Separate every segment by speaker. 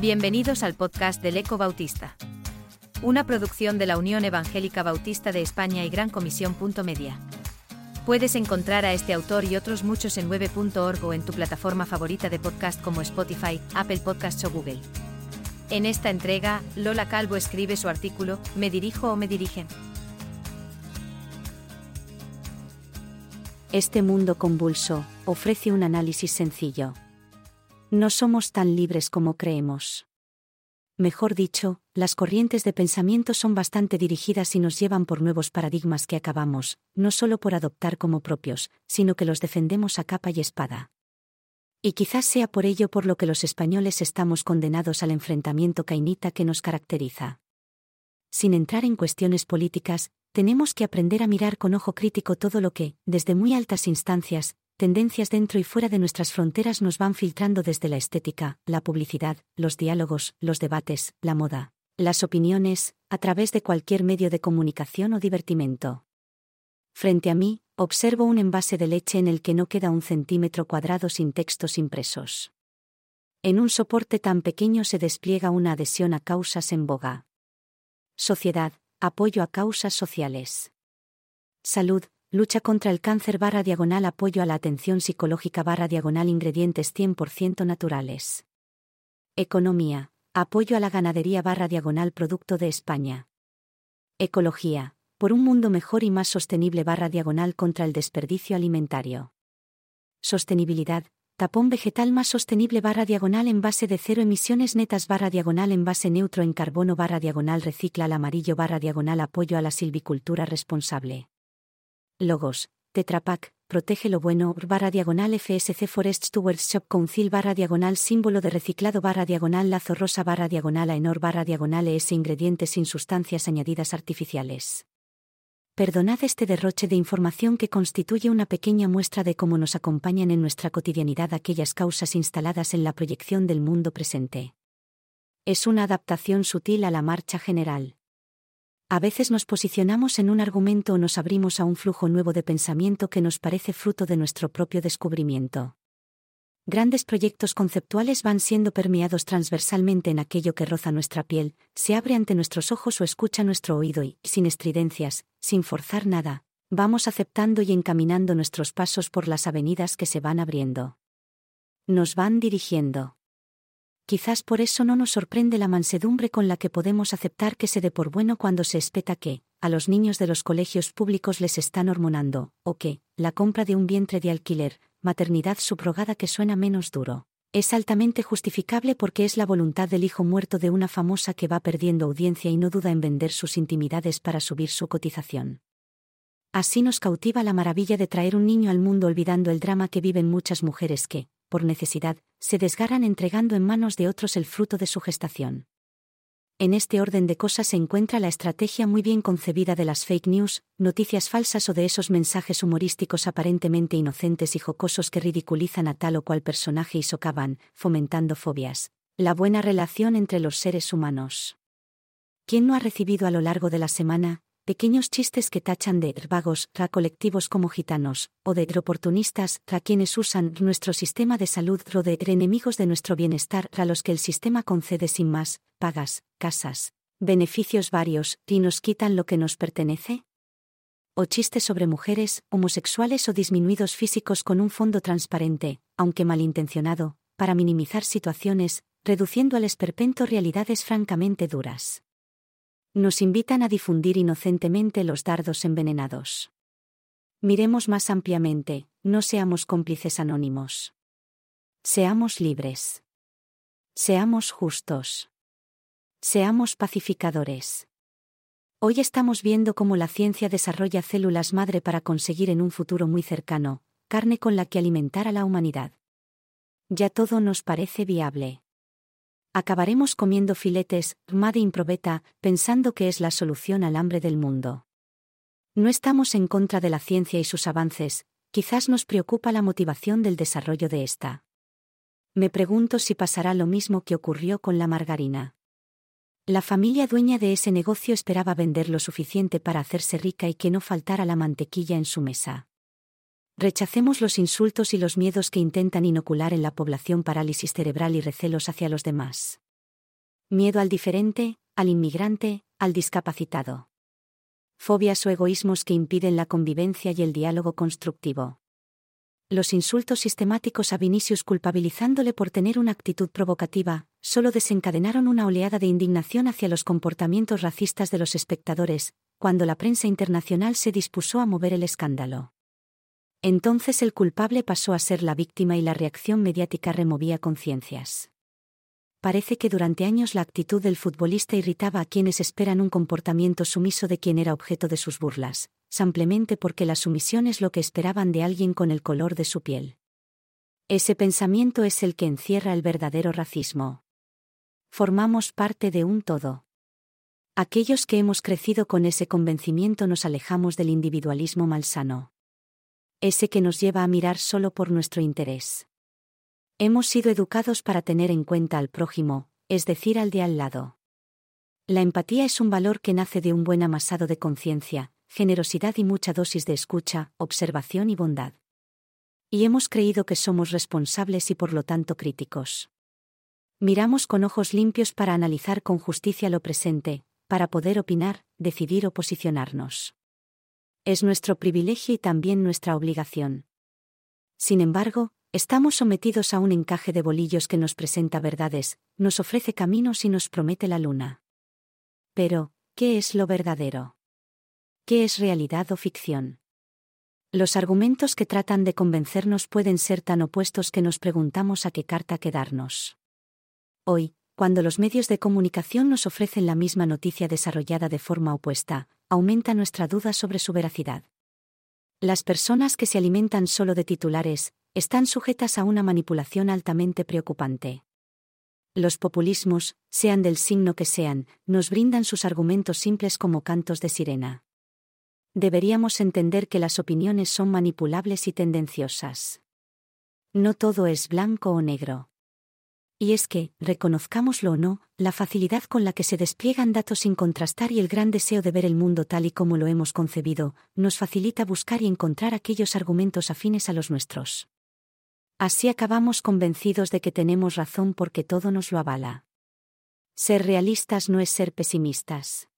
Speaker 1: Bienvenidos al podcast del Eco Bautista. Una producción de la Unión Evangélica Bautista de España y Gran Comisión. Media. Puedes encontrar a este autor y otros muchos en 9.org o en tu plataforma favorita de podcast como Spotify, Apple Podcasts o Google. En esta entrega, Lola Calvo escribe su artículo, ¿Me dirijo o me dirigen?
Speaker 2: Este mundo convulso ofrece un análisis sencillo. No somos tan libres como creemos. Mejor dicho, las corrientes de pensamiento son bastante dirigidas y nos llevan por nuevos paradigmas que acabamos, no solo por adoptar como propios, sino que los defendemos a capa y espada. Y quizás sea por ello por lo que los españoles estamos condenados al enfrentamiento cainita que nos caracteriza. Sin entrar en cuestiones políticas, tenemos que aprender a mirar con ojo crítico todo lo que, desde muy altas instancias, tendencias dentro y fuera de nuestras fronteras nos van filtrando desde la estética, la publicidad, los diálogos, los debates, la moda, las opiniones, a través de cualquier medio de comunicación o divertimento. Frente a mí, observo un envase de leche en el que no queda un centímetro cuadrado sin textos impresos. En un soporte tan pequeño se despliega una adhesión a causas en boga. Sociedad, apoyo a causas sociales. Salud, Lucha contra el cáncer barra diagonal apoyo a la atención psicológica barra diagonal ingredientes 100% naturales. Economía. Apoyo a la ganadería barra diagonal producto de España. Ecología. Por un mundo mejor y más sostenible barra diagonal contra el desperdicio alimentario. Sostenibilidad. Tapón vegetal más sostenible barra diagonal en base de cero emisiones netas barra diagonal en base neutro en carbono barra diagonal recicla al amarillo barra diagonal apoyo a la silvicultura responsable. Logos, Tetrapack, Protege lo bueno, barra diagonal FSC Forest Stewards Shop Council barra diagonal símbolo de reciclado barra diagonal lazo rosa barra diagonal Aenor barra diagonal ES ingredientes sin sustancias añadidas artificiales. Perdonad este derroche de información que constituye una pequeña muestra de cómo nos acompañan en nuestra cotidianidad aquellas causas instaladas en la proyección del mundo presente. Es una adaptación sutil a la marcha general. A veces nos posicionamos en un argumento o nos abrimos a un flujo nuevo de pensamiento que nos parece fruto de nuestro propio descubrimiento. Grandes proyectos conceptuales van siendo permeados transversalmente en aquello que roza nuestra piel, se abre ante nuestros ojos o escucha nuestro oído y, sin estridencias, sin forzar nada, vamos aceptando y encaminando nuestros pasos por las avenidas que se van abriendo. Nos van dirigiendo. Quizás por eso no nos sorprende la mansedumbre con la que podemos aceptar que se dé por bueno cuando se espeta que, a los niños de los colegios públicos les están hormonando, o que, la compra de un vientre de alquiler, maternidad subrogada que suena menos duro. Es altamente justificable porque es la voluntad del hijo muerto de una famosa que va perdiendo audiencia y no duda en vender sus intimidades para subir su cotización. Así nos cautiva la maravilla de traer un niño al mundo olvidando el drama que viven muchas mujeres que, por necesidad, se desgarran entregando en manos de otros el fruto de su gestación. En este orden de cosas se encuentra la estrategia muy bien concebida de las fake news, noticias falsas o de esos mensajes humorísticos aparentemente inocentes y jocosos que ridiculizan a tal o cual personaje y socavan, fomentando fobias. La buena relación entre los seres humanos. ¿Quién no ha recibido a lo largo de la semana, pequeños chistes que tachan de vagos tra colectivos como gitanos, o de oportunistas tra quienes usan nuestro sistema de salud ro de enemigos de nuestro bienestar a los que el sistema concede sin más, pagas, casas, beneficios varios, y nos quitan lo que nos pertenece? O chistes sobre mujeres, homosexuales o disminuidos físicos con un fondo transparente, aunque malintencionado, para minimizar situaciones, reduciendo al esperpento realidades francamente duras nos invitan a difundir inocentemente los dardos envenenados. Miremos más ampliamente, no seamos cómplices anónimos. Seamos libres. Seamos justos. Seamos pacificadores. Hoy estamos viendo cómo la ciencia desarrolla células madre para conseguir en un futuro muy cercano, carne con la que alimentar a la humanidad. Ya todo nos parece viable acabaremos comiendo filetes, made improbeta, pensando que es la solución al hambre del mundo. No estamos en contra de la ciencia y sus avances, quizás nos preocupa la motivación del desarrollo de esta. Me pregunto si pasará lo mismo que ocurrió con la margarina. La familia dueña de ese negocio esperaba vender lo suficiente para hacerse rica y que no faltara la mantequilla en su mesa. Rechacemos los insultos y los miedos que intentan inocular en la población parálisis cerebral y recelos hacia los demás. Miedo al diferente, al inmigrante, al discapacitado. Fobias o egoísmos que impiden la convivencia y el diálogo constructivo. Los insultos sistemáticos a Vinicius culpabilizándole por tener una actitud provocativa, solo desencadenaron una oleada de indignación hacia los comportamientos racistas de los espectadores, cuando la prensa internacional se dispuso a mover el escándalo. Entonces el culpable pasó a ser la víctima y la reacción mediática removía conciencias. Parece que durante años la actitud del futbolista irritaba a quienes esperan un comportamiento sumiso de quien era objeto de sus burlas, simplemente porque la sumisión es lo que esperaban de alguien con el color de su piel. Ese pensamiento es el que encierra el verdadero racismo. Formamos parte de un todo. Aquellos que hemos crecido con ese convencimiento nos alejamos del individualismo malsano. Ese que nos lleva a mirar solo por nuestro interés. Hemos sido educados para tener en cuenta al prójimo, es decir, al de al lado. La empatía es un valor que nace de un buen amasado de conciencia, generosidad y mucha dosis de escucha, observación y bondad. Y hemos creído que somos responsables y por lo tanto críticos. Miramos con ojos limpios para analizar con justicia lo presente, para poder opinar, decidir o posicionarnos. Es nuestro privilegio y también nuestra obligación. Sin embargo, estamos sometidos a un encaje de bolillos que nos presenta verdades, nos ofrece caminos y nos promete la luna. Pero, ¿qué es lo verdadero? ¿Qué es realidad o ficción? Los argumentos que tratan de convencernos pueden ser tan opuestos que nos preguntamos a qué carta quedarnos. Hoy, cuando los medios de comunicación nos ofrecen la misma noticia desarrollada de forma opuesta, aumenta nuestra duda sobre su veracidad. Las personas que se alimentan solo de titulares, están sujetas a una manipulación altamente preocupante. Los populismos, sean del signo que sean, nos brindan sus argumentos simples como cantos de sirena deberíamos entender que las opiniones son manipulables y tendenciosas. No todo es blanco o negro. Y es que, reconozcámoslo o no, la facilidad con la que se despliegan datos sin contrastar y el gran deseo de ver el mundo tal y como lo hemos concebido, nos facilita buscar y encontrar aquellos argumentos afines a los nuestros. Así acabamos convencidos de que tenemos razón porque todo nos lo avala. Ser realistas no es ser pesimistas.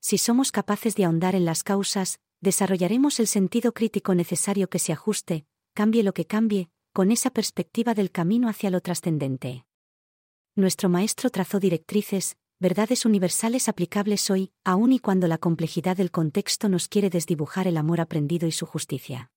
Speaker 2: Si somos capaces de ahondar en las causas, desarrollaremos el sentido crítico necesario que se ajuste, cambie lo que cambie, con esa perspectiva del camino hacia lo trascendente. Nuestro maestro trazó directrices, verdades universales aplicables hoy, aun y cuando la complejidad del contexto nos quiere desdibujar el amor aprendido y su justicia.